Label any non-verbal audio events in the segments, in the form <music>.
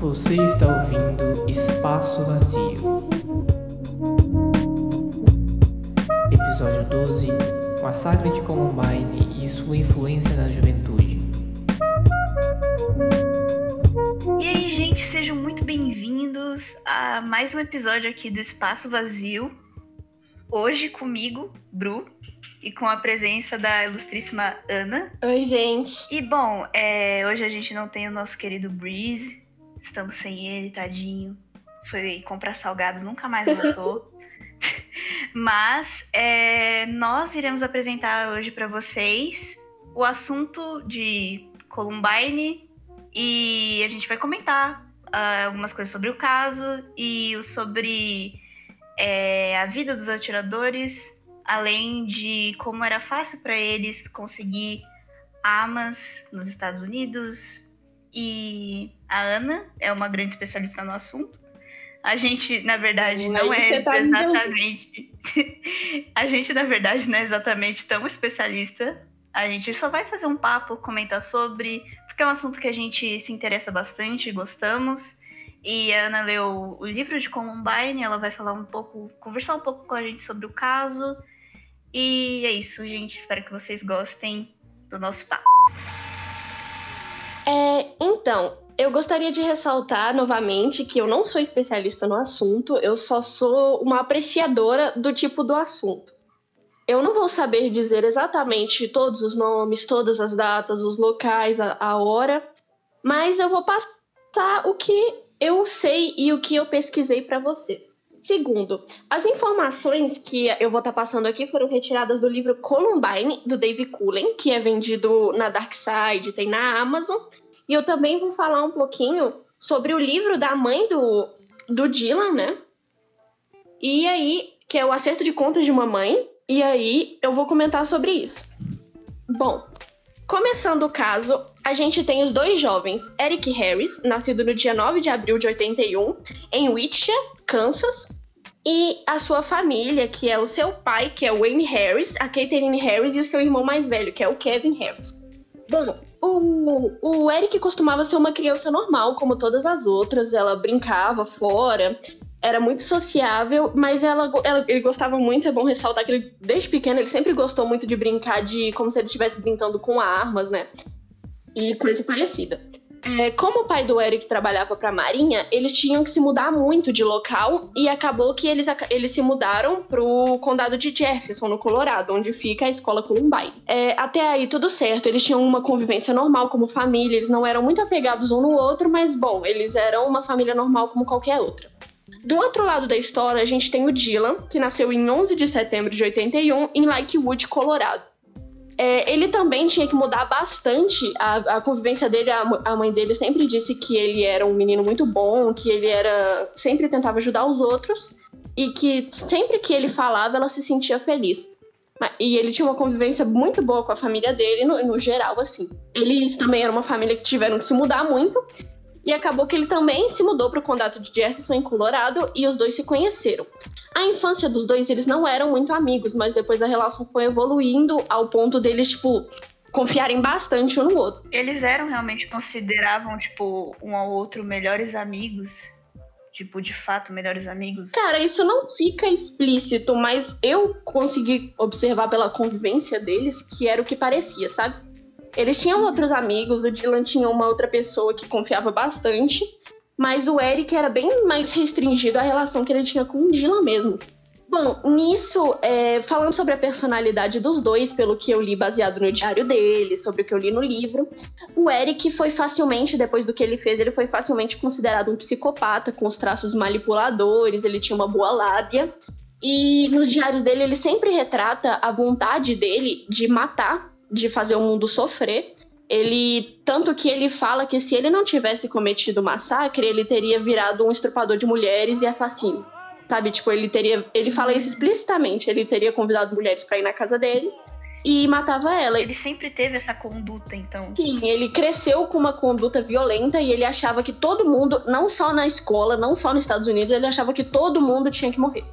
Você está ouvindo Espaço Vazio. Episódio 12 Massacre de Columbine e sua influência na juventude. E aí, gente, sejam muito bem-vindos a mais um episódio aqui do Espaço Vazio. Hoje comigo, Bru, e com a presença da ilustríssima Ana. Oi, gente. E bom, é, hoje a gente não tem o nosso querido Breeze, estamos sem ele, tadinho. Foi comprar salgado, nunca mais voltou. <laughs> Mas é, nós iremos apresentar hoje para vocês o assunto de Columbine e a gente vai comentar uh, algumas coisas sobre o caso e sobre é, a vida dos atiradores, além de como era fácil para eles conseguir armas nos Estados Unidos. E a Ana é uma grande especialista no assunto. A gente, na verdade, não é tá exatamente. <laughs> a gente, na verdade, não é exatamente tão especialista. A gente só vai fazer um papo, comentar sobre, porque é um assunto que a gente se interessa bastante, gostamos. E a Ana leu o livro de Columbine, ela vai falar um pouco, conversar um pouco com a gente sobre o caso. E é isso, gente. Espero que vocês gostem do nosso papo. É, então, eu gostaria de ressaltar novamente que eu não sou especialista no assunto, eu só sou uma apreciadora do tipo do assunto. Eu não vou saber dizer exatamente todos os nomes, todas as datas, os locais, a, a hora, mas eu vou passar o que eu sei e o que eu pesquisei para vocês. Segundo, as informações que eu vou estar tá passando aqui foram retiradas do livro Columbine, do Dave Cullen, que é vendido na Dark Side, tem na Amazon. E eu também vou falar um pouquinho sobre o livro da mãe do, do Dylan, né? E aí, que é o Acerto de Contas de Mamãe. E aí, eu vou comentar sobre isso. Bom, começando o caso, a gente tem os dois jovens, Eric Harris, nascido no dia 9 de abril de 81, em Whittier, Kansas, e a sua família, que é o seu pai, que é o Wayne Harris, a Catherine Harris e o seu irmão mais velho, que é o Kevin Harris. Bom, o, o Eric costumava ser uma criança normal, como todas as outras. Ela brincava fora, era muito sociável, mas ela, ela, ele gostava muito, é bom ressaltar que ele, desde pequeno, ele sempre gostou muito de brincar de como se ele estivesse brincando com armas, né? E coisa parecida. É, como o pai do Eric trabalhava para a Marinha, eles tinham que se mudar muito de local e acabou que eles, eles se mudaram pro condado de Jefferson, no Colorado, onde fica a escola Columbine. É, até aí tudo certo, eles tinham uma convivência normal como família, eles não eram muito apegados um no outro, mas bom, eles eram uma família normal como qualquer outra. Do outro lado da história, a gente tem o Dylan, que nasceu em 11 de setembro de 81 em Lakewood, Colorado. É, ele também tinha que mudar bastante a, a convivência dele. A, a, mãe dele sempre disse que ele era um menino muito bom, que ele era sempre tentava ajudar os outros e que sempre que ele falava ela se sentia feliz. E ele tinha uma convivência muito boa com a família dele, no, no geral, assim. Eles também eram uma família que tiveram que se mudar muito. E acabou que ele também se mudou para o condado de Jefferson, em Colorado, e os dois se conheceram. A infância dos dois, eles não eram muito amigos, mas depois a relação foi evoluindo ao ponto deles, tipo, confiarem bastante um no outro. Eles eram realmente consideravam, tipo, um ao outro melhores amigos? Tipo, de fato, melhores amigos? Cara, isso não fica explícito, mas eu consegui observar pela convivência deles que era o que parecia, sabe? Eles tinham outros amigos, o Dylan tinha uma outra pessoa que confiava bastante, mas o Eric era bem mais restringido à relação que ele tinha com o Dylan mesmo. Bom, nisso, é, falando sobre a personalidade dos dois, pelo que eu li baseado no diário dele, sobre o que eu li no livro, o Eric foi facilmente, depois do que ele fez, ele foi facilmente considerado um psicopata, com os traços manipuladores, ele tinha uma boa lábia. E nos diários dele, ele sempre retrata a vontade dele de matar, de fazer o mundo sofrer, ele tanto que ele fala que se ele não tivesse cometido o massacre, ele teria virado um estrupador de mulheres e assassino. Sabe, tipo, ele teria, ele fala isso explicitamente, ele teria convidado mulheres para ir na casa dele e matava ela. Ele sempre teve essa conduta, então. Sim, ele cresceu com uma conduta violenta e ele achava que todo mundo, não só na escola, não só nos Estados Unidos, ele achava que todo mundo tinha que morrer,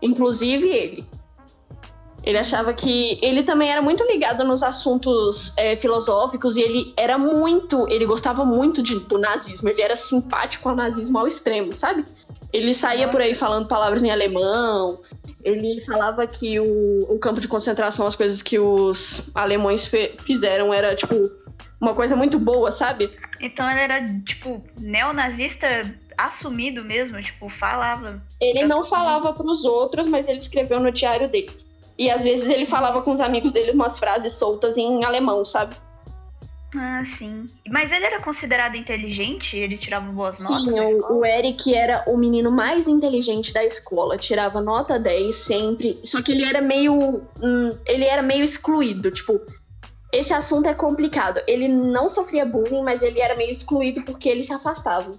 inclusive ele. Ele achava que. Ele também era muito ligado nos assuntos é, filosóficos e ele era muito. Ele gostava muito de, do nazismo. Ele era simpático ao nazismo ao extremo, sabe? Ele saía por aí falando palavras em alemão. Ele falava que o, o campo de concentração, as coisas que os alemães fizeram, era, tipo, uma coisa muito boa, sabe? Então ele era, tipo, neonazista assumido mesmo, tipo, falava. Ele não falava para os outros, mas ele escreveu no diário dele. E às vezes ele falava com os amigos dele umas frases soltas em alemão, sabe? Ah, sim. Mas ele era considerado inteligente? Ele tirava boas notas? Sim, o, o, Eric era o menino mais inteligente da escola. Tirava nota 10 sempre. Só que ele era meio. Hum, ele era meio excluído. Tipo, esse assunto é complicado. Ele não sofria bullying, mas ele era meio excluído porque ele se afastava.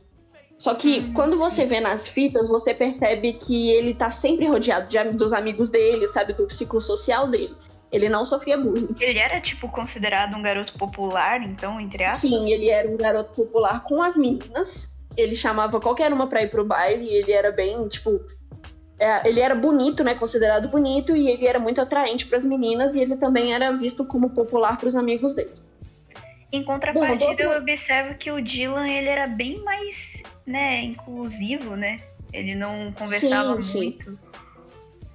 Só que uhum. quando você vê nas fitas, você percebe que ele tá sempre rodeado de, dos amigos dele, sabe? Do ciclo social dele. Ele não sofria bullying. Ele era, tipo, considerado um garoto popular, então, entre aspas? Sim, ele era um garoto popular com as meninas. Ele chamava qualquer uma pra ir pro baile e ele era bem, tipo. É, ele era bonito, né? Considerado bonito, e ele era muito atraente para as meninas, e ele também era visto como popular para os amigos dele. Em contrapartida, Bom, eu observo que o Dylan ele era bem mais né, inclusivo, né? Ele não conversava sim, muito. Sim.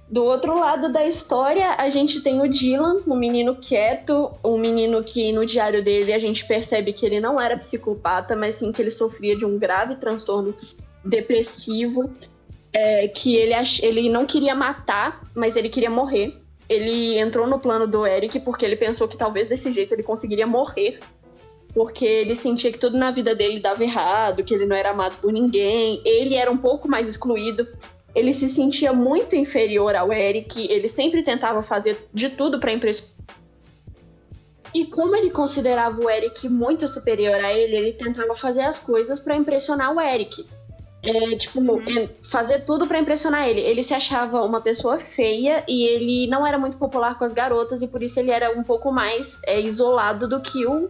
Do outro lado da história, a gente tem o Dylan, um menino quieto, um menino que no diário dele a gente percebe que ele não era psicopata, mas sim que ele sofria de um grave transtorno depressivo, é, que ele, ele não queria matar, mas ele queria morrer. Ele entrou no plano do Eric porque ele pensou que talvez desse jeito ele conseguiria morrer porque ele sentia que tudo na vida dele dava errado, que ele não era amado por ninguém, ele era um pouco mais excluído. Ele se sentia muito inferior ao Eric, ele sempre tentava fazer de tudo para impressionar. E como ele considerava o Eric muito superior a ele, ele tentava fazer as coisas para impressionar o Eric. É, tipo, uhum. fazer tudo para impressionar ele. Ele se achava uma pessoa feia e ele não era muito popular com as garotas e por isso ele era um pouco mais é, isolado do que o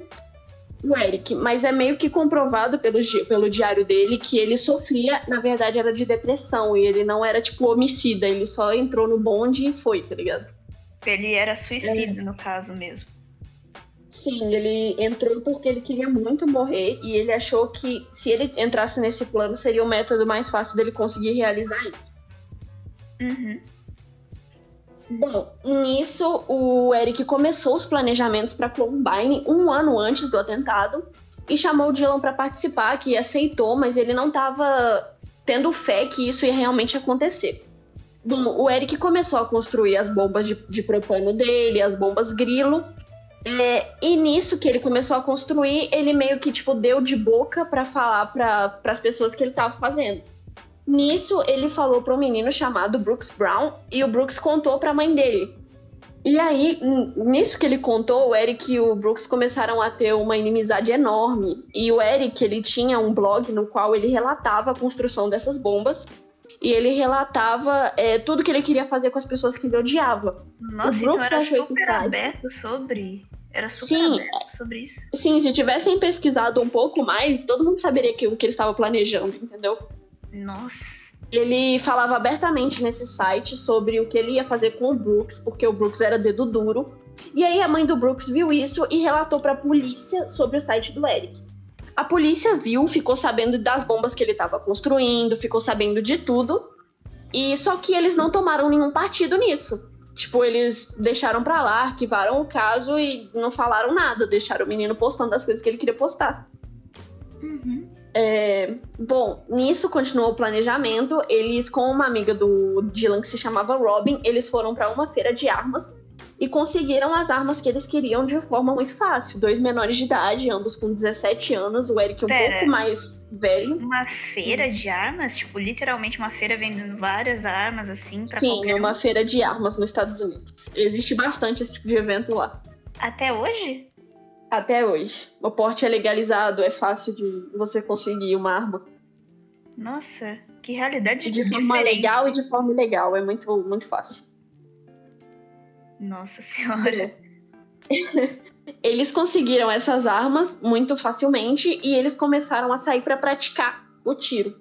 o Eric, mas é meio que comprovado pelo, pelo diário dele que ele sofria, na verdade, era de depressão e ele não era, tipo, homicida, ele só entrou no bonde e foi, tá ligado? Ele era suicida, é. no caso mesmo. Sim, ele entrou porque ele queria muito morrer e ele achou que se ele entrasse nesse plano seria o método mais fácil dele conseguir realizar isso. Uhum. Bom, nisso o Eric começou os planejamentos para Columbine um ano antes do atentado e chamou o Dylan para participar, que aceitou, mas ele não estava tendo fé que isso ia realmente acontecer. Bom, o Eric começou a construir as bombas de, de propano dele, as bombas grilo. É, e nisso que ele começou a construir, ele meio que tipo deu de boca para falar para as pessoas que ele estava fazendo. Nisso, ele falou para um menino chamado Brooks Brown e o Brooks contou para a mãe dele. E aí, nisso que ele contou, o Eric e o Brooks começaram a ter uma inimizade enorme. E o Eric, ele tinha um blog no qual ele relatava a construção dessas bombas. E ele relatava é, tudo que ele queria fazer com as pessoas que ele odiava. Nossa, o Brooks então era super aberto sobre... Era super sim, aberto sobre isso. Sim, se tivessem pesquisado um pouco mais, todo mundo saberia que, o que ele estava planejando, entendeu? Nossa. Ele falava abertamente nesse site sobre o que ele ia fazer com o Brooks, porque o Brooks era dedo duro. E aí a mãe do Brooks viu isso e relatou para a polícia sobre o site do Eric. A polícia viu, ficou sabendo das bombas que ele estava construindo, ficou sabendo de tudo. E só que eles não tomaram nenhum partido nisso. Tipo, eles deixaram pra lá, arquivaram o caso e não falaram nada, deixaram o menino postando as coisas que ele queria postar. Uhum. É, bom, nisso continuou o planejamento. Eles, com uma amiga do Dylan que se chamava Robin, eles foram para uma feira de armas e conseguiram as armas que eles queriam de forma muito fácil. Dois menores de idade, ambos com 17 anos, o Eric um Pera, pouco mais velho. Uma feira de armas? Tipo, literalmente uma feira vendendo várias armas, assim, pra Sim, é uma feira de armas nos Estados Unidos. Existe bastante esse tipo de evento lá. Até hoje? Até hoje. O porte é legalizado, é fácil de você conseguir uma arma. Nossa, que realidade de diferente. forma legal e de forma ilegal, é muito, muito fácil. Nossa senhora. <laughs> eles conseguiram essas armas muito facilmente e eles começaram a sair para praticar o tiro.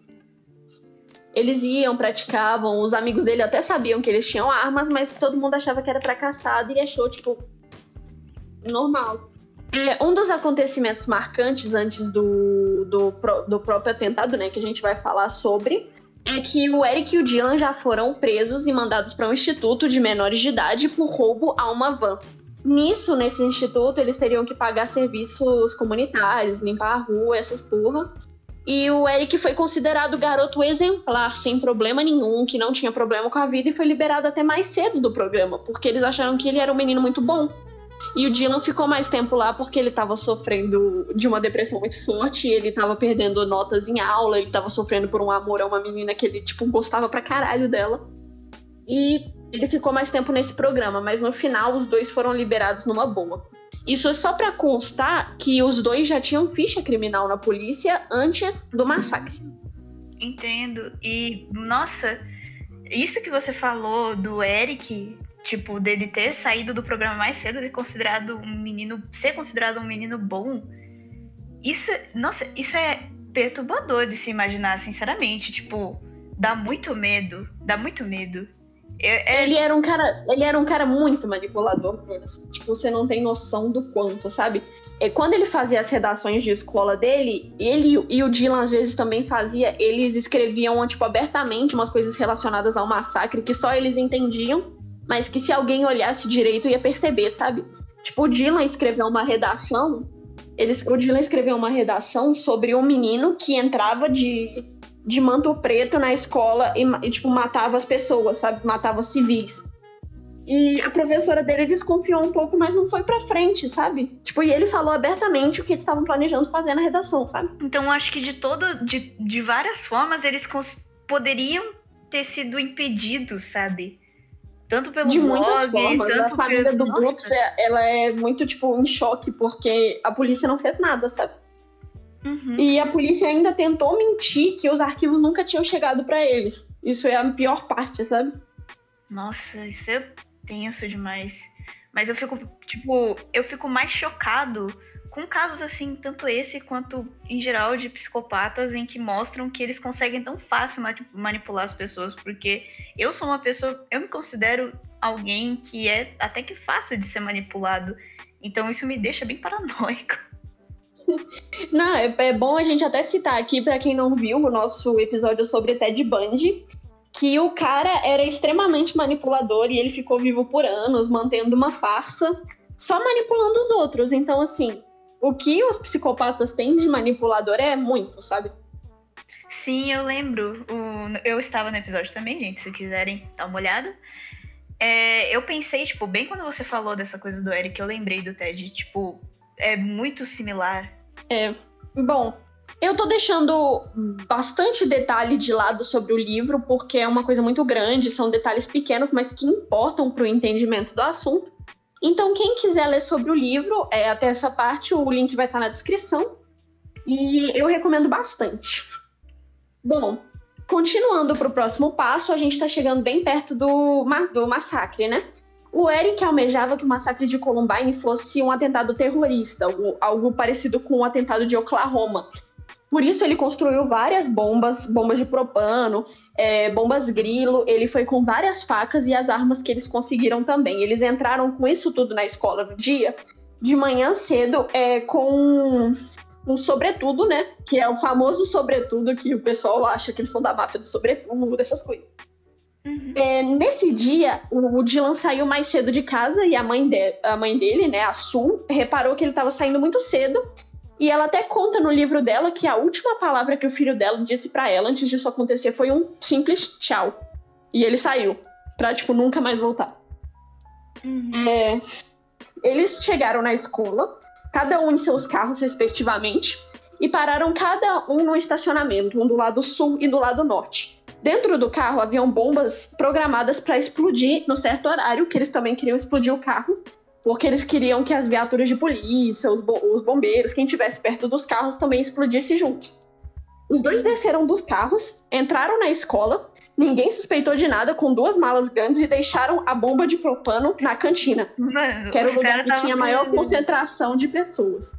Eles iam, praticavam, os amigos dele até sabiam que eles tinham armas, mas todo mundo achava que era fracassado e achou, tipo, normal. É, um dos acontecimentos marcantes antes do, do, do próprio atentado, né, que a gente vai falar sobre, é que o Eric e o Dylan já foram presos e mandados para um instituto de menores de idade por roubo a uma van. Nisso, nesse instituto, eles teriam que pagar serviços comunitários, limpar a rua, essas porra. E o Eric foi considerado garoto exemplar, sem problema nenhum, que não tinha problema com a vida e foi liberado até mais cedo do programa, porque eles acharam que ele era um menino muito bom. E o Dylan ficou mais tempo lá porque ele estava sofrendo de uma depressão muito forte, ele estava perdendo notas em aula, ele estava sofrendo por um amor a uma menina que ele, tipo, gostava pra caralho dela. E ele ficou mais tempo nesse programa, mas no final os dois foram liberados numa boa. Isso é só para constar que os dois já tinham ficha criminal na polícia antes do massacre. Entendo. E, nossa, isso que você falou do Eric, tipo, dele ter saído do programa mais cedo, de considerado um menino, ser considerado um menino bom, isso, nossa, isso é perturbador de se imaginar, sinceramente. Tipo, dá muito medo, dá muito medo. É, ele era um cara, ele era um cara muito manipulador, assim, tipo, você não tem noção do quanto, sabe? E quando ele fazia as redações de escola dele, ele e o Dylan às vezes também fazia, eles escreviam tipo abertamente umas coisas relacionadas ao massacre que só eles entendiam, mas que se alguém olhasse direito ia perceber, sabe? Tipo, o Dylan escreveu uma redação, eles, o Dylan escreveu uma redação sobre um menino que entrava de de manto preto na escola e, e, tipo, matava as pessoas, sabe? Matava civis. E a professora dele desconfiou um pouco, mas não foi pra frente, sabe? Tipo, e ele falou abertamente o que eles estavam planejando fazer na redação, sabe? Então, acho que de todo, de, de várias formas, eles poderiam ter sido impedidos, sabe? Tanto pelo de blog, muitas formas. tanto a família pelo... do Brooks, é, ela é muito, tipo, em choque, porque a polícia não fez nada, sabe? Uhum. E a polícia ainda tentou mentir que os arquivos nunca tinham chegado para eles. Isso é a pior parte, sabe? Nossa, isso é tenso demais. Mas eu fico, tipo, eu fico mais chocado com casos assim, tanto esse quanto em geral de psicopatas, em que mostram que eles conseguem tão fácil manipular as pessoas, porque eu sou uma pessoa, eu me considero alguém que é até que fácil de ser manipulado. Então isso me deixa bem paranoico. <laughs> Não, é, é, bom a gente até citar aqui, para quem não viu, o nosso episódio sobre Ted Bundy, que o cara era extremamente manipulador e ele ficou vivo por anos, mantendo uma farsa, só manipulando os outros. Então, assim, o que os psicopatas têm de manipulador é muito, sabe? Sim, eu lembro. O... Eu estava no episódio também, gente, se quiserem dar uma olhada. É, eu pensei, tipo, bem quando você falou dessa coisa do Eric, eu lembrei do Ted, tipo, é muito similar. É. Bom, eu tô deixando bastante detalhe de lado sobre o livro, porque é uma coisa muito grande, são detalhes pequenos, mas que importam pro entendimento do assunto. Então, quem quiser ler sobre o livro, é, até essa parte, o link vai estar na descrição. E eu recomendo bastante. Bom, continuando para o próximo passo, a gente está chegando bem perto do, do massacre, né? O Eric almejava que o massacre de Columbine fosse um atentado terrorista, algo parecido com o atentado de Oklahoma. Por isso ele construiu várias bombas, bombas de propano, é, bombas grilo. Ele foi com várias facas e as armas que eles conseguiram também. Eles entraram com isso tudo na escola no dia, de manhã cedo, é, com um sobretudo, né? Que é o famoso sobretudo que o pessoal acha que eles são da máfia do sobretudo, essas coisas. Uhum. É, nesse dia, o Dylan saiu mais cedo de casa e a mãe, de, a mãe dele, né, a Sul, reparou que ele estava saindo muito cedo. E ela até conta no livro dela que a última palavra que o filho dela disse para ela antes disso acontecer foi um simples tchau. E ele saiu, pra, tipo, nunca mais voltar. Uhum. É, eles chegaram na escola, cada um em seus carros, respectivamente, e pararam cada um no estacionamento, um do lado sul e do lado norte. Dentro do carro haviam bombas programadas para explodir no certo horário, que eles também queriam explodir o carro, porque eles queriam que as viaturas de polícia, os, bo os bombeiros, quem estivesse perto dos carros também explodisse junto. Os dois desceram dos carros, entraram na escola, ninguém suspeitou de nada, com duas malas grandes e deixaram a bomba de propano na cantina, Mano, que era o lugar que tinha com... maior concentração de pessoas.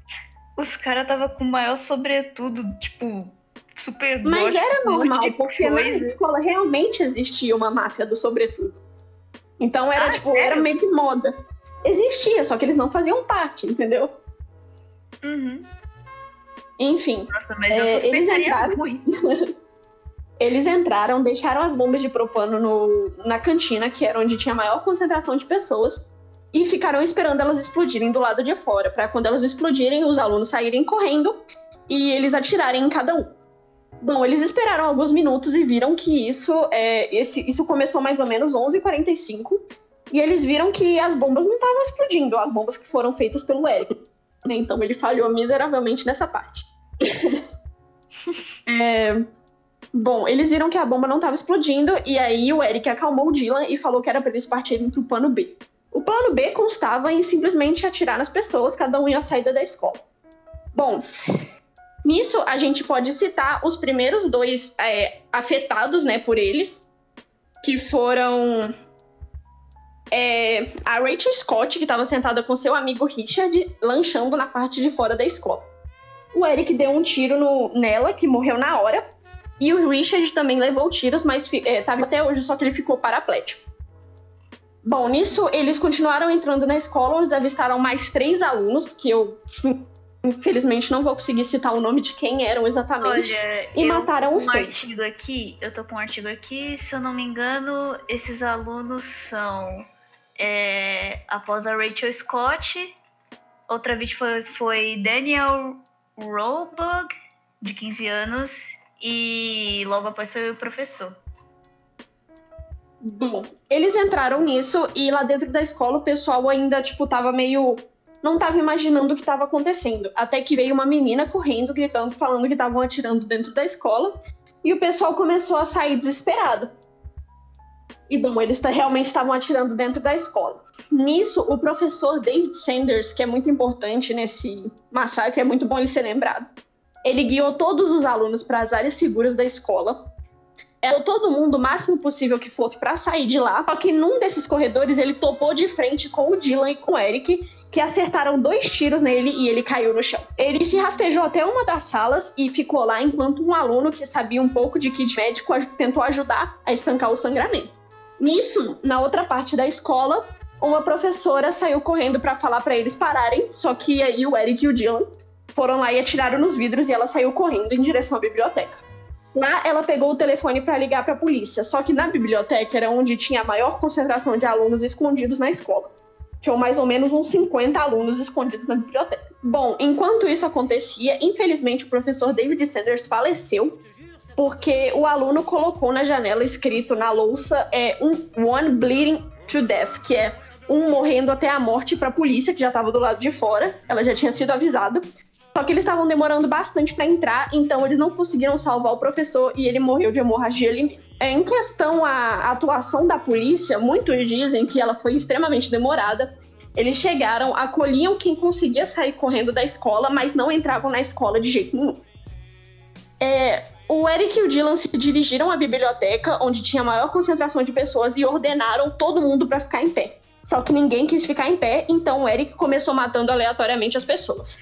Os caras tava com o maior sobretudo, tipo, super Mas era normal, de porque na escola realmente existia uma máfia do sobretudo. Então era Ah, tipo, era meio que moda. Existia, só que eles não faziam parte, entendeu? Uhum. Enfim, Nossa, mas É, eu eles entraram- muito. <laughs> eles entraram, deixaram as bombas de propano no- na cantina, que era onde tinha a maior concentração de pessoas, e ficaram esperando elas explodirem do lado de fora, para quando elas explodirem, os alunos saírem correndo e eles atirarem em cada um. Bom, eles esperaram alguns minutos e viram que isso, é, esse, isso começou mais ou menos 11h45, e eles viram que as bombas não estavam explodindo, as bombas que foram feitas pelo Eric. né? Então ele falhou miseravelmente nessa parte. <laughs> É, Bom, eles viram que a bomba não estava explodindo e aí o Eric acalmou o Dylan e falou que era para eles partirem pro plano B. O plano B constava em simplesmente atirar nas pessoas, cada um ia saída da escola. Bom, nisso a gente pode citar os primeiros dois é, afetados, né, por eles, que foram é, a Rachel Scott, que estava sentada com seu amigo Richard, lanchando na parte de fora da escola. O Eric deu um tiro no- nela, que morreu na hora. E o Richard também levou tiros, mas é, tava até hoje, só que ele ficou paraplético. Bom, nisso eles continuaram entrando na escola, eles avistaram mais três alunos, que eu infelizmente não vou conseguir citar o nome de quem eram exatamente. Olha, e eu mataram os um três. artigo aqui, eu tô com um artigo aqui, se eu não me engano, esses alunos são é, após a Rachel Scott, outra vítima foi, foi Daniel Roebuck, de 15 anos, e logo após foi o professor. Bom, eles entraram nisso e lá dentro da escola o pessoal ainda, tipo, tava meio. Não tava imaginando o que tava acontecendo. Até que veio uma menina correndo, gritando, falando que estavam atirando dentro da escola. E o pessoal começou a sair desesperado. E bom, eles realmente estavam atirando dentro da escola. Nisso, o professor David Sanders, que é muito importante nesse massacre, é muito bom ele ser lembrado. Ele guiou todos os alunos para as áreas seguras da escola era todo mundo o máximo possível que fosse pra sair de lá. Só que num desses corredores ele topou de frente com o Dylan e com o Eric, que acertaram dois tiros nele e ele caiu no chão. Ele se rastejou até uma das salas e ficou lá enquanto um aluno que sabia um pouco de kit médico tentou ajudar a estancar o sangramento. Nisso, na outra parte da escola, uma professora saiu correndo pra falar pra eles pararem, só que aí o Eric e o Dylan foram lá e atiraram nos vidros e ela saiu correndo em direção à biblioteca. Lá ela pegou o telefone para ligar para a polícia, só que na biblioteca era onde tinha a maior concentração de alunos escondidos na escola. Tinham mais ou menos uns 50 alunos escondidos na biblioteca. Bom, enquanto isso acontecia, infelizmente o professor David Sanders faleceu porque o aluno colocou na janela escrito na louça é um one bleeding to death, que é um morrendo até a morte para a polícia que já estava do lado de fora. Ela já tinha sido avisada. Só que eles estavam demorando bastante para entrar, então eles não conseguiram salvar o professor e ele morreu de hemorragia ali mesmo. É, Em questão à atuação da polícia, muitos dizem que ela foi extremamente demorada. Eles chegaram, acolhiam quem conseguia sair correndo da escola, mas não entravam na escola de jeito nenhum. É, o Eric e o Dylan se dirigiram à biblioteca, onde tinha a maior concentração de pessoas, e ordenaram todo mundo para ficar em pé. Só que ninguém quis ficar em pé, então o Eric começou matando aleatoriamente as pessoas.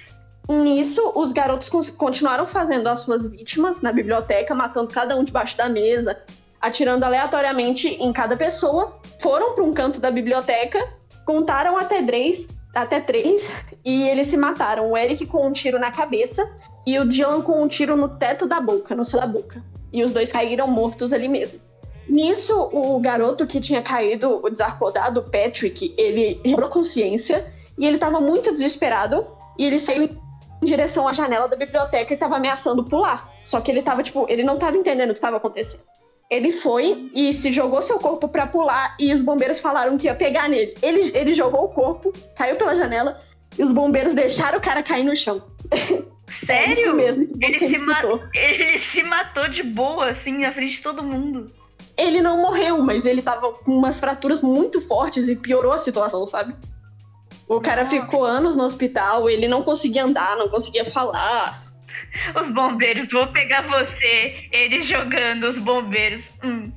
Nisso, os garotos continuaram fazendo as suas vítimas na biblioteca, matando cada um debaixo da mesa, atirando aleatoriamente em cada pessoa. Foram para um canto da biblioteca, contaram até três, até três, e eles se mataram. O Eric com um tiro na cabeça e o Dylan com um tiro no teto da boca, no céu da boca. E os dois caíram mortos ali mesmo. Nisso, o garoto que tinha caído, o desacordado, Patrick, ele recobrou consciência e ele estava muito desesperado. E ele saiu em direção à janela da biblioteca e estava ameaçando pular. Só que ele tava, tipo, ele não estava entendendo o que estava acontecendo. Ele foi e se jogou seu corpo para pular e os bombeiros falaram que ia pegar nele. Ele, ele jogou o corpo, caiu pela janela e os bombeiros deixaram o cara cair no chão. <laughs> É isso Sério? mesmo Ele se, ma- escutou. ele se matou de boa, assim, na frente de todo mundo. Ele não morreu, mas ele tava com umas fraturas muito fortes e piorou a situação, sabe? O cara Nossa. ficou anos no hospital, ele não conseguia andar, não conseguia falar. <laughs> Os bombeiros, vou pegar você. Ele jogando os bombeiros. Hum.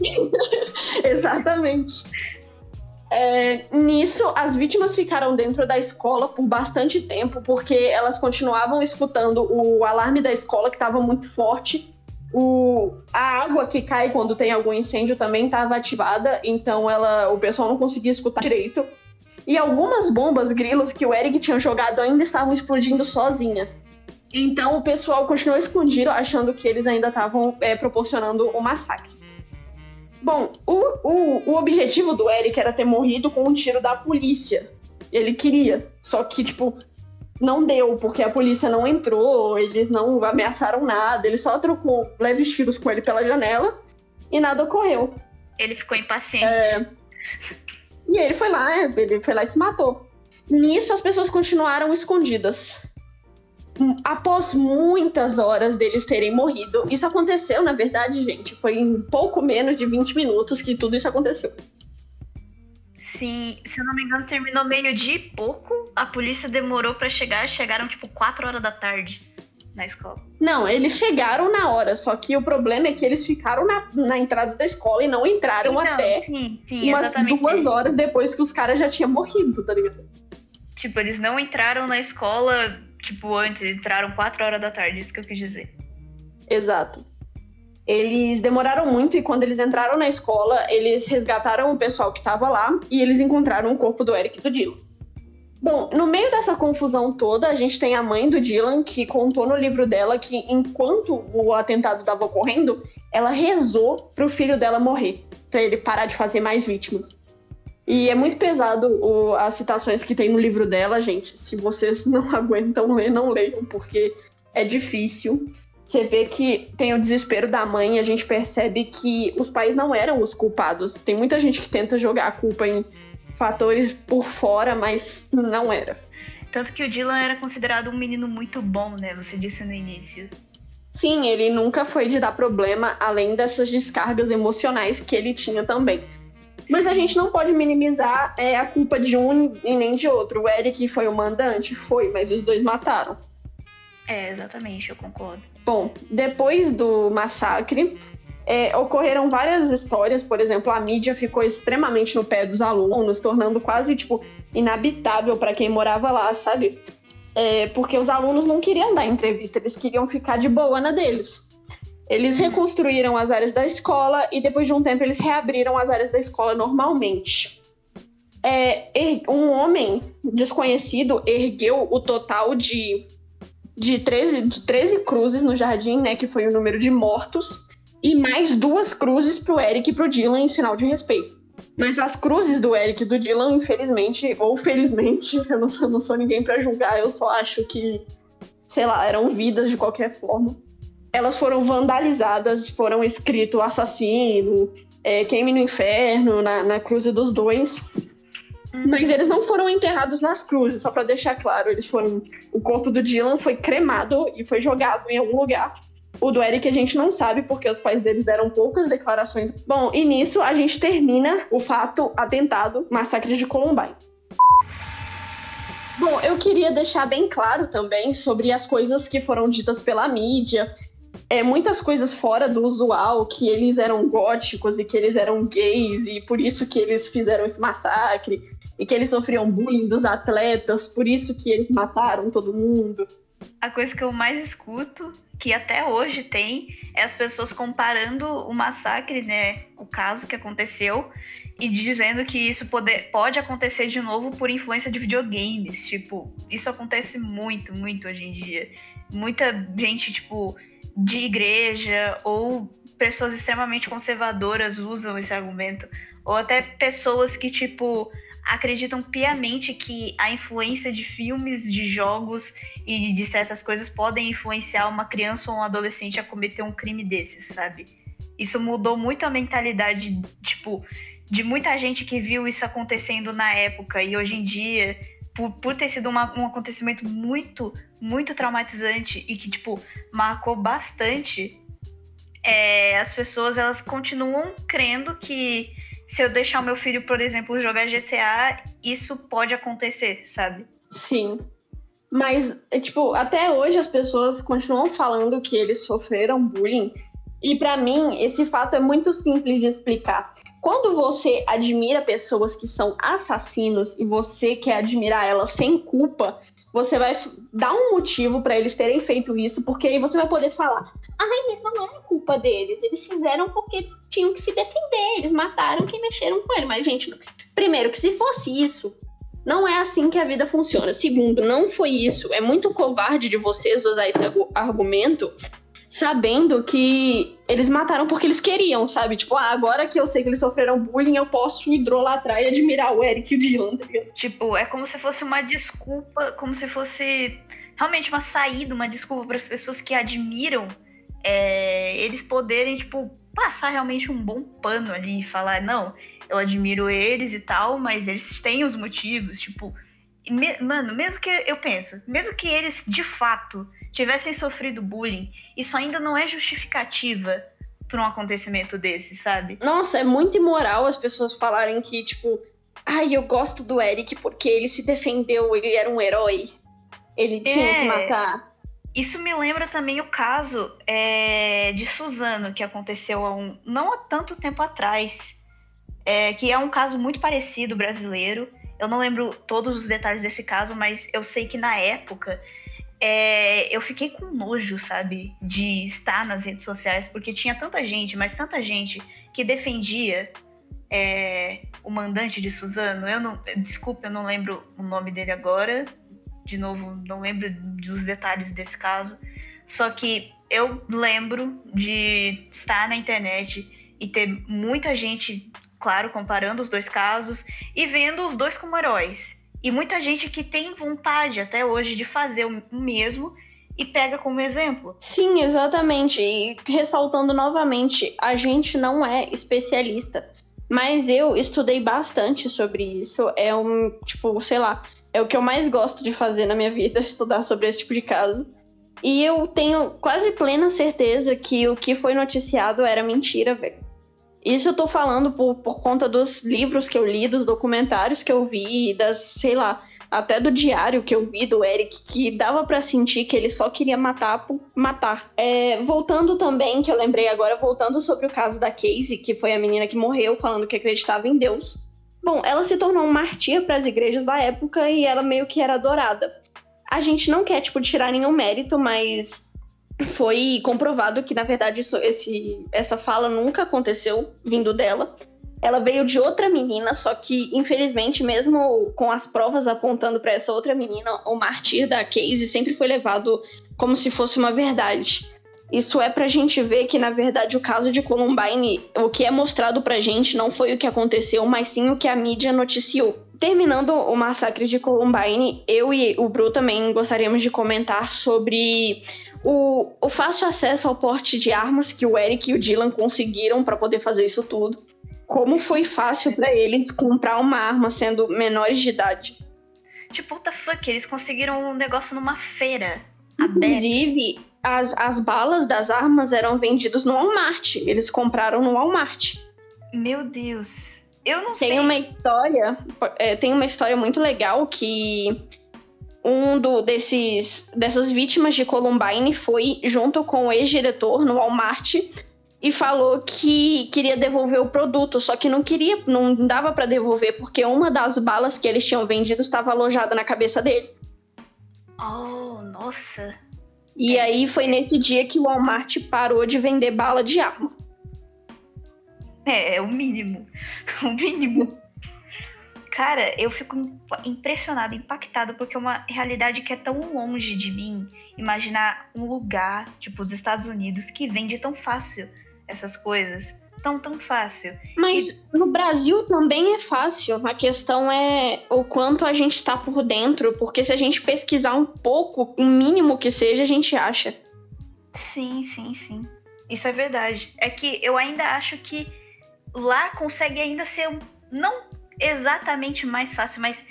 <laughs> Exatamente. É, nisso, as vítimas ficaram dentro da escola por bastante tempo, porque elas continuavam escutando o alarme da escola, que estava muito forte. O, a água que cai quando tem algum incêndio também estava ativada, então ela, o pessoal não conseguia escutar direito. E algumas bombas grilos que o Eric tinha jogado ainda estavam explodindo sozinha. Então o pessoal continuou escondido, achando que eles ainda estavam é, proporcionando o um massacre. Bom, o, o, o objetivo do Eric era ter morrido com um tiro da polícia. Ele queria. Só que, tipo, não deu, porque a polícia não entrou, eles não ameaçaram nada, ele só trocou leves tiros com ele pela janela e nada ocorreu. Ele ficou impaciente. É... E ele foi lá, ele foi lá e se matou. Nisso, as pessoas continuaram escondidas após muitas horas deles terem morrido, isso aconteceu, na verdade, gente, foi em pouco menos de 20 minutos que tudo isso aconteceu. Sim, se eu não me engano, terminou meio-dia e pouco. A polícia demorou para chegar, chegaram tipo 4 horas da tarde na escola. Não, eles chegaram na hora, só que o problema é que eles ficaram na, na entrada da escola e não entraram então, até sim, sim, umas duas horas depois que os caras já tinham morrido, tá ligado? Tipo, eles não entraram na escola tipo, antes, entraram 4 horas da tarde, isso que eu quis dizer. Exato. Eles demoraram muito e quando eles entraram na escola, eles resgataram o pessoal que estava lá e eles encontraram o corpo do Eric e do Dylan. Bom, no meio dessa confusão toda, a gente tem a mãe do Dylan que contou no livro dela que enquanto o atentado estava ocorrendo, ela rezou para o filho dela morrer, para ele parar de fazer mais vítimas. E é muito pesado o, as citações que tem no livro dela, gente. Se vocês não <laughs> aguentam ler, não leiam, porque é difícil. Você vê que tem o desespero da mãe, a gente percebe que os pais não eram os culpados. Tem muita gente que tenta jogar a culpa em fatores por fora, mas não era. Tanto que o Dylan era considerado um menino muito bom, né? Você disse no início. Sim, ele nunca foi de dar problema, além dessas descargas emocionais que ele tinha também. Mas a gente não pode minimizar é, a culpa de um e nem de outro. O Eric foi o mandante? Foi, mas os dois mataram. É, exatamente, eu concordo. Bom, depois do massacre, é, ocorreram várias histórias, por exemplo, a mídia ficou extremamente no pé dos alunos, tornando quase, tipo, inabitável para quem morava lá, sabe? É, porque os alunos não queriam dar entrevista, eles queriam ficar de boa na deles. Eles reconstruíram as áreas da escola e depois de um tempo eles reabriram as áreas da escola normalmente. É, um homem desconhecido ergueu o total de, de, 13, de 13 cruzes no jardim, né, que foi o número de mortos, e mais duas cruzes para o Eric e para o Dylan em sinal de respeito. Mas as cruzes do Eric e do Dylan, infelizmente, ou felizmente, eu <laughs> não, eu não sou ninguém para julgar, eu só acho que, sei lá, eram vidas de qualquer forma elas foram vandalizadas, foram escrito assassino, é, queime no inferno, na, na cruz dos dois. Mas eles não foram enterrados nas cruzes, só para deixar claro. Eles foram. O corpo do Dylan foi cremado e foi jogado em algum lugar. O do Eric a gente não sabe porque os pais deles deram poucas declarações. Bom, e nisso a gente termina o fato atentado, massacre de Columbine. Bom, eu queria deixar bem claro também sobre as coisas que foram ditas pela mídia é, muitas coisas fora do usual, que eles eram góticos e que eles eram gays e por isso que eles fizeram esse massacre e que eles sofriam bullying dos atletas, por isso que eles mataram todo mundo. A coisa que eu mais escuto, que até hoje tem, é as pessoas comparando o massacre, né, o caso que aconteceu, e dizendo que isso pode, pode acontecer de novo por influência de videogames. Tipo, isso acontece muito, muito hoje em dia. Muita gente, tipo, de igreja ou pessoas extremamente conservadoras usam esse argumento, ou até pessoas que, tipo, acreditam piamente que a influência de filmes, de jogos e de certas coisas podem influenciar uma criança ou um adolescente a cometer um crime desses, sabe? Isso mudou muito a mentalidade, tipo, de muita gente que viu isso acontecendo na época e hoje em dia por, por ter sido uma, um acontecimento muito, muito traumatizante e que, tipo, marcou bastante, é, as pessoas, elas continuam crendo que se eu deixar o meu filho, por exemplo, jogar GTA, isso pode acontecer, sabe? Sim. Mas, é, tipo, até hoje as pessoas continuam falando que eles sofreram bullying E para mim, esse fato é muito simples de explicar. Quando você admira pessoas que são assassinos e você quer admirar elas sem culpa, você vai dar um motivo para eles terem feito isso, porque aí você vai poder falar: ai, mas não é culpa deles, eles fizeram porque tinham que se defender, eles mataram quem mexeram com ele. Mas, gente, primeiro, que se fosse isso, não é assim que a vida funciona. Segundo, não foi isso. É muito covarde de vocês usar esse argumento sabendo que eles mataram porque eles queriam, sabe? Tipo, ah, agora que eu sei que eles sofreram bullying, eu posso hidrolatrar e admirar o Eric e o Dylan, tá ligado? Tipo, é como se fosse uma desculpa, como se fosse realmente uma saída, uma desculpa para as pessoas que admiram é, eles poderem, tipo, passar realmente um bom pano ali e falar, não, eu admiro eles e tal, mas eles têm os motivos, tipo. Me, mano, mesmo que eu penso, mesmo que eles de fato tivessem sofrido bullying, isso ainda não é justificativa para um acontecimento desse, sabe? Nossa, é muito imoral as pessoas falarem que, tipo, ai, eu gosto do Eric porque ele se defendeu, ele era um herói. Ele tinha é... que matar. Isso me lembra também o caso é, de Suzano, que aconteceu há um, não há tanto tempo atrás. É, que é um caso muito parecido brasileiro. Eu não lembro todos os detalhes desse caso, mas eu sei que na época é, eu fiquei com nojo, sabe, de estar nas redes sociais, porque tinha tanta gente, mas tanta gente que defendia é, o mandante de Suzano. Eu não, desculpa, eu não lembro o nome dele agora. De novo, não lembro dos detalhes desse caso. Só que eu lembro de estar na internet e ter muita gente, claro, comparando os dois casos e vendo os dois como heróis. E muita gente que tem vontade até hoje de fazer o mesmo e pega como exemplo. Sim, exatamente. E ressaltando novamente, a gente não é especialista. Mas eu estudei bastante sobre isso. É um, tipo, sei lá, é o que eu mais gosto de fazer na minha vida, <laughs> estudar sobre esse tipo de caso. E eu tenho quase plena certeza que o que foi noticiado era mentira, velho. Isso eu tô falando por, por conta dos livros que eu li, dos documentários que eu vi, das, sei lá, até do diário que eu vi do Eric, que dava para sentir que ele só queria matar por matar. É, voltando também, que eu lembrei agora, voltando sobre o caso da Casey, que foi a menina que morreu falando que acreditava em Deus. Bom, ela se tornou um martir para as igrejas da época e ela meio que era adorada. A gente não quer, tipo, tirar nenhum mérito, mas foi comprovado que, na verdade, isso, esse, essa fala nunca aconteceu vindo dela. Ela veio de outra menina, só que, infelizmente, mesmo com as provas apontando para essa outra menina, o martir da Casey sempre foi levado como se fosse uma verdade. Isso é pra gente ver que, na verdade, o caso de Columbine, o que é mostrado pra gente não foi o que aconteceu, mas sim o que a mídia noticiou. Terminando o massacre de Columbine, eu e o Bru também gostaríamos de comentar sobre o, o fácil acesso ao porte de armas que o Eric e o Dylan conseguiram para poder fazer isso tudo. Como foi fácil para eles comprar uma arma sendo menores de idade. Tipo, what the fuck? Eles conseguiram um negócio numa feira. Inclusive, as, as balas das armas eram vendidas no Walmart. Eles compraram no Walmart. Meu Deus. Eu não tem sei. Uma história. É, tem uma história muito legal que um do, desses, dessas vítimas de Columbine foi junto com o ex-diretor no Walmart e falou que queria devolver o produto, só que não queria, não dava para devolver porque uma das balas que eles tinham vendido estava alojada na cabeça dele. Oh, nossa. E é. aí foi nesse dia que o Walmart parou de vender bala de arma. É, é o mínimo. <laughs> O mínimo. Cara, eu fico impressionado, impactado, porque é uma realidade que é tão longe de mim. Imaginar um lugar, tipo os Estados Unidos, que vende tão fácil essas coisas. Tão, tão fácil. Mas e... no Brasil também é fácil. A questão é o quanto a gente tá por dentro, porque se a gente pesquisar um pouco, o mínimo que seja, a gente acha. Sim, sim, sim. Isso é verdade. É que eu ainda acho que lá consegue ainda ser um. Não exatamente mais fácil, mas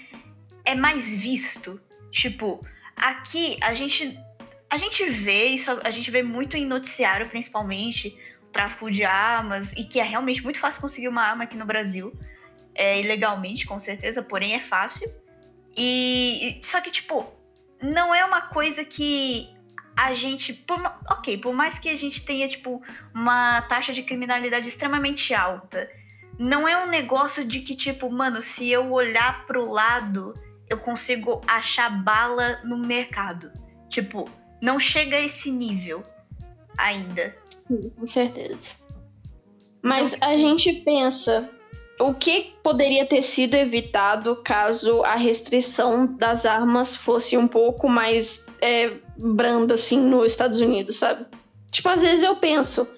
é mais visto. Tipo, aqui a gente a gente vê isso, a gente vê muito em noticiário, principalmente, o tráfico de armas, e que é realmente muito fácil conseguir uma arma aqui no Brasil. É, ilegalmente, com certeza, porém é fácil. E. Só que, tipo, não é uma coisa que a gente. Por, ok, por mais que a gente tenha, tipo, uma taxa de criminalidade extremamente alta, não é um negócio de que, tipo, mano, se eu olhar pro lado, eu consigo achar bala no mercado. Tipo, não chega a esse nível ainda. Sim, com certeza. Mas a gente pensa o que poderia ter sido evitado caso a restrição das armas fosse um pouco mais é, branda, assim, nos Estados Unidos, sabe? Tipo, às vezes eu penso,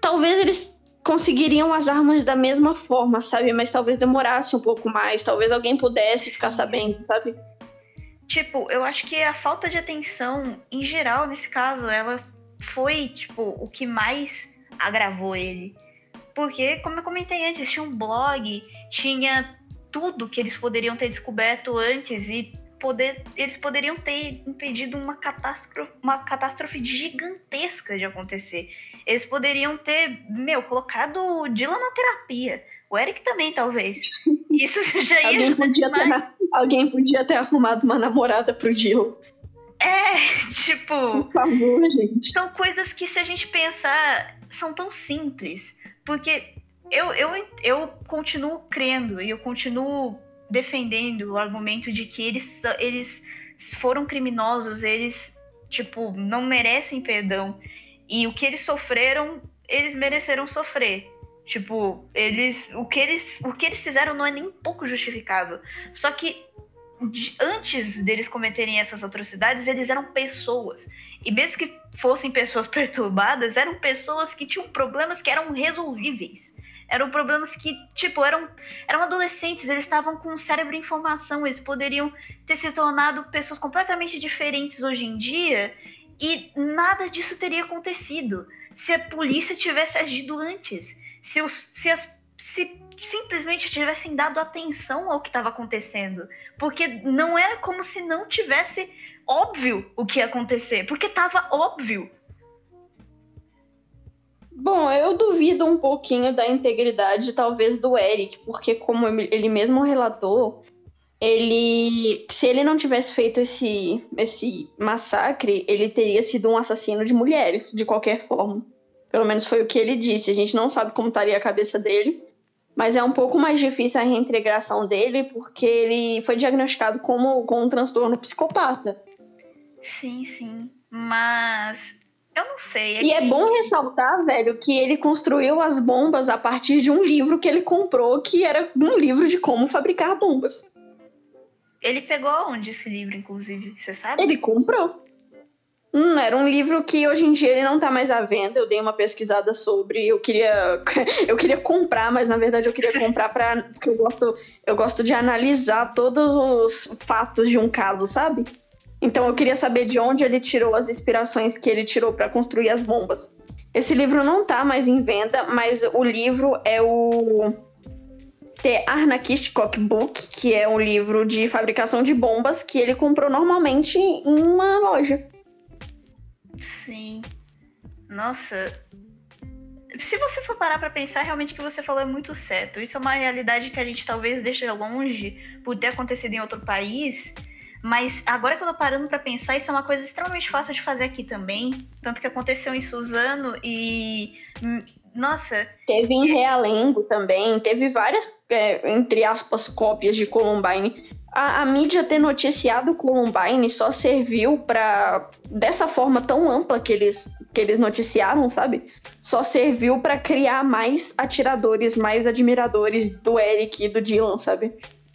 talvez eles conseguiriam as armas da mesma forma, sabe? Mas talvez demorasse um pouco mais, talvez alguém pudesse ficar sabendo, sabe? Tipo, eu acho que a falta de atenção, em geral, nesse caso, ela foi, tipo, o que mais agravou ele. Porque, como eu comentei antes, tinha um blog, tinha tudo que eles poderiam ter descoberto antes e poder, eles poderiam ter impedido uma catástrofe, uma catástrofe gigantesca de acontecer. Eles poderiam ter, meu, colocado o Dylan na terapia. O Eric também, talvez. <laughs> Isso já ia alguém podia, ter, alguém podia ter arrumado uma namorada pro Dylan. É, <laughs> tipo. Por favor, gente. São coisas que, se a gente pensar, são tão simples. Porque eu, eu, eu continuo crendo e eu continuo defendendo o argumento de que eles, eles foram criminosos, eles, tipo, não merecem perdão. E o que eles sofreram, eles mereceram sofrer. Tipo, eles. O que eles, o que eles fizeram não é nem um pouco justificável. Só que antes deles cometerem essas atrocidades, eles eram pessoas. E mesmo que fossem pessoas <laughs> perturbadas, eram pessoas que tinham problemas que eram resolvíveis. Eram problemas que, tipo, eram, eram adolescentes, eles estavam com o cérebro em formação, eles poderiam ter se tornado pessoas completamente diferentes hoje em dia e nada disso teria acontecido se a polícia tivesse agido antes. Se, os, se, as, se simplesmente tivessem dado atenção ao que estava acontecendo. Porque não era como se não tivesse óbvio o que ia acontecer. Porque estava óbvio. Bom, eu duvido um pouquinho da integridade, talvez, do Eric, porque, como ele mesmo relatou, ele. Se ele não tivesse feito esse, esse massacre, ele teria sido um assassino de mulheres, de qualquer forma. Pelo menos foi o que ele disse. A gente não sabe como estaria a cabeça dele, mas é um pouco mais difícil a reintegração dele, porque ele foi diagnosticado como, com um transtorno psicopata. Sim, sim. Mas eu não sei. É e que... é bom ressaltar, velho, que ele construiu as bombas a partir de um livro que ele comprou, que era um livro de como fabricar bombas. Ele pegou onde esse livro, inclusive? Você sabe? Ele comprou. Hum, era um livro que hoje em dia ele não tá mais à venda. Eu dei uma pesquisada sobre. Eu queria, <laughs> eu queria comprar, mas na verdade eu queria comprar para porque eu gosto, eu gosto de analisar todos os fatos de um caso, sabe? Então eu queria saber de onde ele tirou as inspirações que ele tirou para construir as bombas. Esse livro não tá mais em venda, mas o livro é o The Arnakist Cookbook, que é um livro de fabricação de bombas que ele comprou normalmente em uma loja. Sim. Nossa. Se você for parar para pensar, realmente o que você falou é muito certo. Isso é uma realidade que a gente talvez deixe longe por ter acontecido em outro país. Mas agora que eu tô parando para pensar, isso é uma coisa extremamente fácil de fazer aqui também. Tanto que aconteceu em Suzano e. Hum, nossa. Teve em Realengo também. Teve várias, é, entre aspas, cópias de Columbine a, a, mídia ter noticiado Columbine só serviu para dessa forma tão ampla que eles que eles noticiaram, sabe? Só serviu para criar mais atiradores, mais admiradores do Eric e do Dylan, sabe?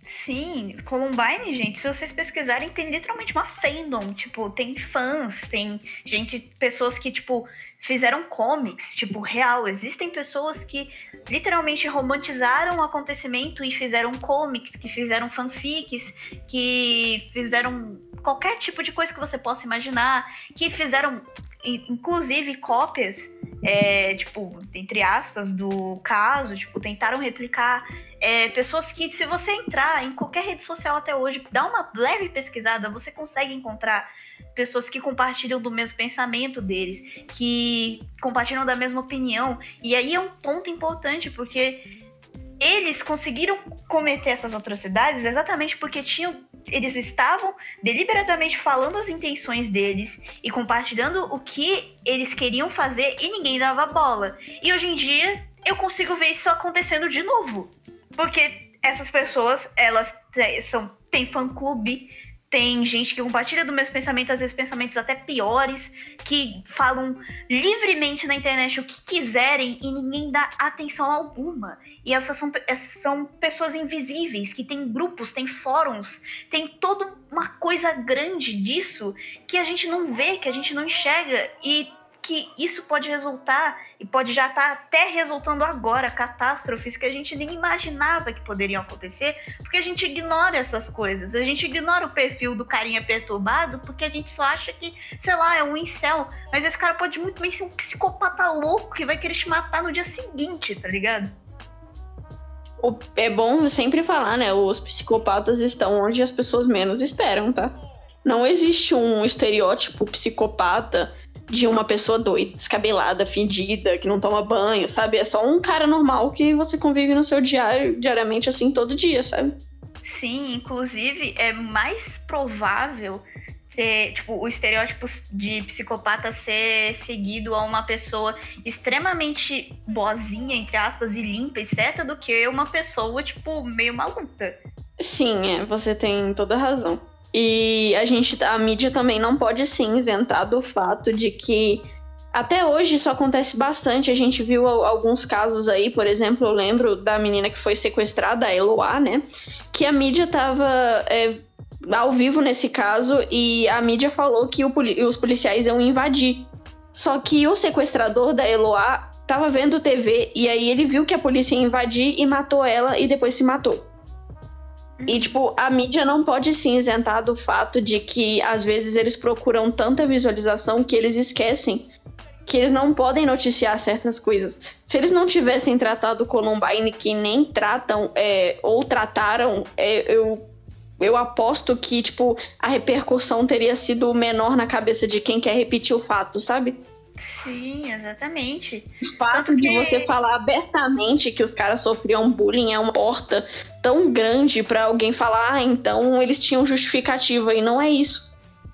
Sim, Columbine, gente, se vocês pesquisarem, tem literalmente uma fandom, tipo, tem fãs, tem gente, pessoas que, tipo, fizeram comics, tipo, real. Existem pessoas que literalmente romantizaram o acontecimento e fizeram comics, que fizeram fanfics, que fizeram qualquer tipo de coisa que você possa imaginar, que fizeram inclusive cópias, é, tipo, entre aspas, do caso, tipo, tentaram replicar é, pessoas que, se você entrar em qualquer rede social até hoje, dá uma leve pesquisada, você consegue encontrar pessoas que compartilham do mesmo pensamento deles, que compartilham da mesma opinião. E aí é um ponto importante, porque eles conseguiram cometer essas atrocidades exatamente porque tinham eles estavam deliberadamente falando as intenções deles e compartilhando o que eles queriam fazer e ninguém dava bola. E hoje em dia eu consigo ver isso acontecendo de novo. Porque essas pessoas, elas são têm fã-clube, tem gente que compartilha do mesmo pensamento, às vezes pensamentos até piores, que falam livremente na internet o que quiserem e ninguém dá atenção alguma. E essas são, essas são pessoas invisíveis, que tem grupos, tem fóruns, tem toda uma coisa grande disso que a gente não vê, que a gente não enxerga. E que isso pode resultar e pode já estar tá até resultando agora catástrofes que a gente nem imaginava que poderiam acontecer, porque a gente ignora essas coisas. A gente ignora o perfil do carinha perturbado porque a gente só acha que, sei lá, é um incel, mas esse cara pode muito bem ser um psicopata louco que vai querer te matar no dia seguinte, tá ligado? É bom sempre falar, né? Os psicopatas estão onde as pessoas menos esperam, tá? Não existe um estereótipo psicopata de uma pessoa doida, descabelada, fedida, que não toma banho, sabe? É só um cara normal que você convive no seu diário, diariamente, assim, todo dia, sabe? Sim, inclusive é mais provável ser, tipo, o estereótipo de psicopata ser seguido a uma pessoa extremamente boazinha, entre aspas, e limpa e certa, do que uma pessoa, tipo, meio maluca. Sim, é, você tem toda a razão. E a gente, a mídia também não pode sim isentar do fato de que até hoje isso acontece bastante. A gente viu alguns casos aí, por exemplo, eu lembro da menina que foi sequestrada, a Eloá, né? Que a mídia tava é, ao vivo nesse caso e a mídia falou que poli os policiais iam invadir. Só que o sequestrador da Eloá tava vendo TV e aí ele viu que a polícia ia invadir e matou ela e depois se matou. E, tipo, a mídia não pode se isentar do fato de que, às vezes, eles procuram tanta visualização que eles esquecem que eles não podem noticiar certas coisas. Se eles não tivessem tratado Columbine, que nem tratam é, ou trataram, é, eu, eu aposto que, tipo, a repercussão teria sido menor na cabeça de quem quer repetir o fato, sabe? Sim, exatamente. O fato que... de você falar abertamente que os caras sofriam bullying é uma porta tão grande para alguém falar, ah, então eles tinham justificativa, e não é isso.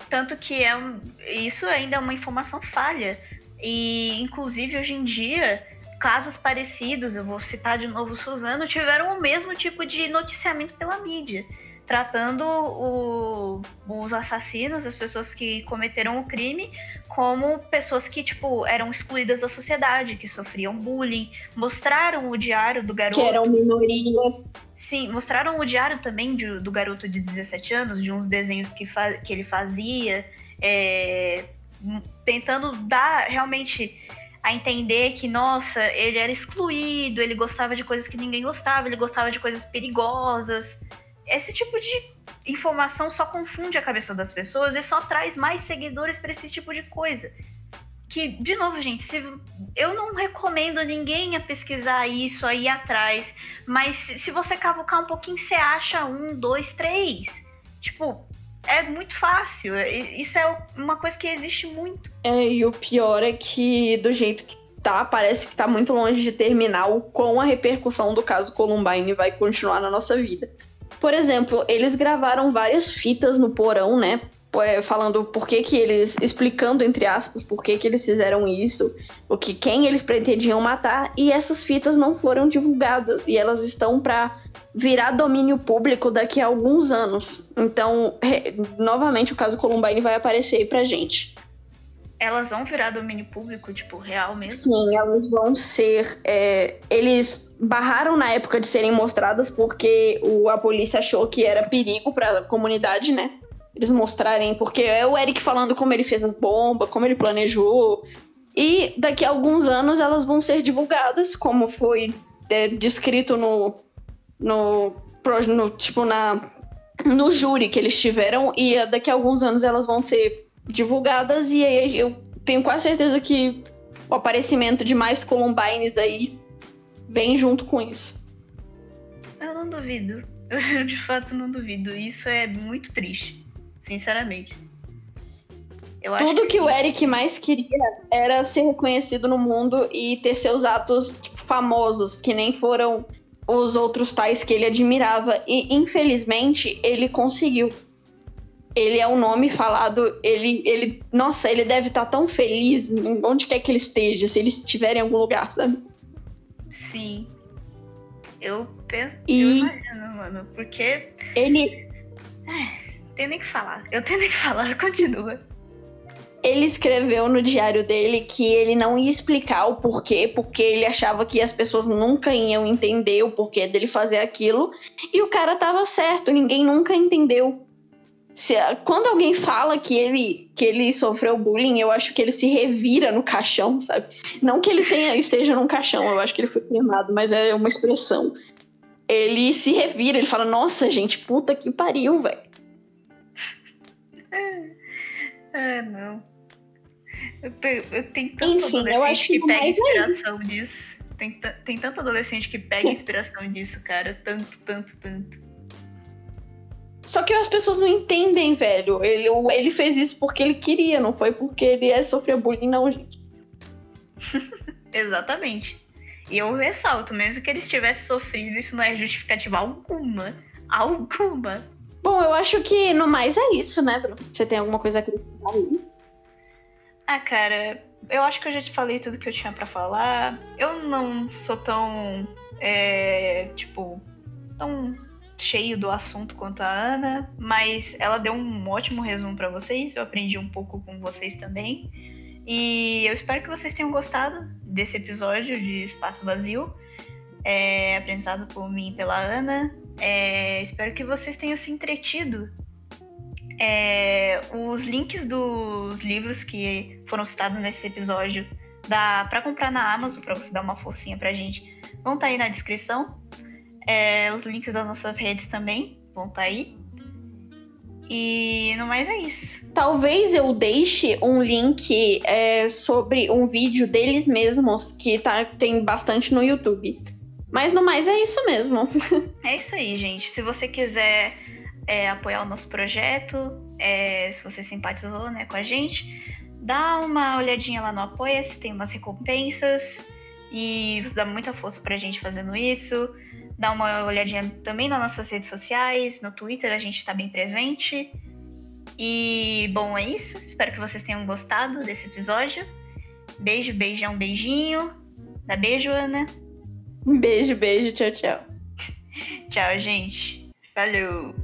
Tanto que é um... isso ainda é uma informação falha. E, inclusive, hoje em dia, casos parecidos, eu vou citar de novo Suzano, tiveram o mesmo tipo de noticiamento pela mídia tratando o, os assassinos, as pessoas que cometeram o crime, como pessoas que, tipo, eram excluídas da sociedade, que sofriam bullying. Mostraram o diário do garoto. Que eram minorias. Sim, mostraram o diário também de, do garoto de 17 anos, de uns desenhos que, que ele fazia, é, tentando dar realmente a entender que, nossa, ele era excluído, ele gostava de coisas que ninguém gostava, ele gostava de coisas perigosas esse tipo de informação só confunde a cabeça das pessoas e só traz mais seguidores para esse tipo de coisa. Que, de novo, gente, se, eu não recomendo ninguém a pesquisar isso aí atrás, mas se, se você cavucar um pouquinho, você acha um, dois, três. Tipo, é muito fácil. É, isso é uma coisa que existe muito. É, e o pior é que, do jeito que tá, parece que tá muito longe de terminar o com a repercussão do caso Columbine vai continuar na nossa vida. Por exemplo, eles gravaram várias fitas no porão, né? É, falando por que, que eles. explicando, entre aspas, por que, que eles fizeram isso, o que quem eles pretendiam matar, e essas fitas não foram divulgadas. E elas estão para virar domínio público daqui a alguns anos. Então, re, novamente, o caso Columbine vai aparecer aí pra gente. Elas vão virar domínio público, tipo, real mesmo? Sim, elas vão ser. É, eles barraram na época de serem mostradas porque o, a polícia achou que era perigo para a comunidade, né? Eles mostrarem, porque é o Eric falando como ele fez as bombas, como ele planejou. E daqui a alguns anos elas vão ser divulgadas, como foi é, descrito no, no, no, tipo, na, no júri que eles tiveram. E daqui a alguns anos elas vão ser divulgadas. E aí eu tenho quase certeza que o aparecimento de mais Columbines aí vem junto com isso. Eu não duvido. <laughs> Eu de fato não duvido. Isso é muito triste, sinceramente. Eu Tudo que... que... o Eric mais queria era ser reconhecido no mundo e ter seus atos tipo, famosos, que nem foram os outros tais que ele admirava. E infelizmente ele conseguiu. Ele é um nome falado, ele, ele, nossa, ele deve estar tão feliz onde quer que ele esteja, se ele estiver em algum lugar, sabe? Sim. Eu penso, E- eu imagino, mano, porque Ele, tem nem que falar. Eu tenho nem que falar, <laughs> continua. ele escreveu no diário dele que ele não ia explicar o porquê, porque ele achava que as pessoas nunca iam entender o porquê dele fazer aquilo. E o cara tava certo, ninguém nunca entendeu. Se, quando alguém fala que ele, que ele sofreu bullying, eu acho que ele se revira no caixão, sabe? Não que ele tenha, <laughs> esteja num caixão, eu acho que ele foi cremado, mas é uma expressão. Ele se revira, ele fala: Nossa, gente, puta que pariu, velho. Ah, <laughs> não. Eu, eu tenho tanto Enfim, adolescente acho que que pega é inspiração disso. Tem, tem tanto adolescente que pega inspiração disso, cara. Tanto, tanto, tanto. Só que as pessoas não entendem, velho. Ele, ele fez isso porque ele queria, não foi porque ele é, sofreu bullying, não, gente. <laughs> Exatamente. E eu ressalto, mesmo que eles tivessem sofrido, isso não é justificativa alguma. Alguma. Bom, eu acho que no mais é isso, né, Bruno? Você tem alguma coisa a acrescentar aí? Ah, cara, eu acho que eu já te falei tudo que eu tinha pra falar. Eu não sou tão. É, tipo. tão cheio do assunto quanto a Ana, mas ela deu um ótimo resumo pra vocês. Eu aprendi um pouco com vocês também. E eu espero que vocês tenham gostado desse episódio de Espaço Vazio, é, apresentado por mim e pela Ana. É, espero que vocês tenham se entretido é, os links dos livros que foram citados nesse episódio para comprar na Amazon para você dar uma forcinha pra gente vão estar aí na descrição É, os links das nossas redes também vão estar aí e no mais é isso Talvez eu deixe um link é, sobre um vídeo deles mesmos, que tá, tem bastante no YouTube. Mas no mais é isso mesmo. <laughs> é isso aí gente se você quiser é, apoiar o nosso projeto é, se você simpatizou né, com a gente dá uma olhadinha lá no Apoia-se, tem umas recompensas e você dá muita força pra gente fazendo isso. Dá uma olhadinha também nas nossas redes sociais, no Twitter a gente tá bem presente. E bom, é isso. Espero que vocês tenham gostado desse episódio. Beijo, beijão, beijinho. Dá beijo, Ana. Um beijo, beijo, tchau, tchau. <laughs> Tchau, gente. Falou.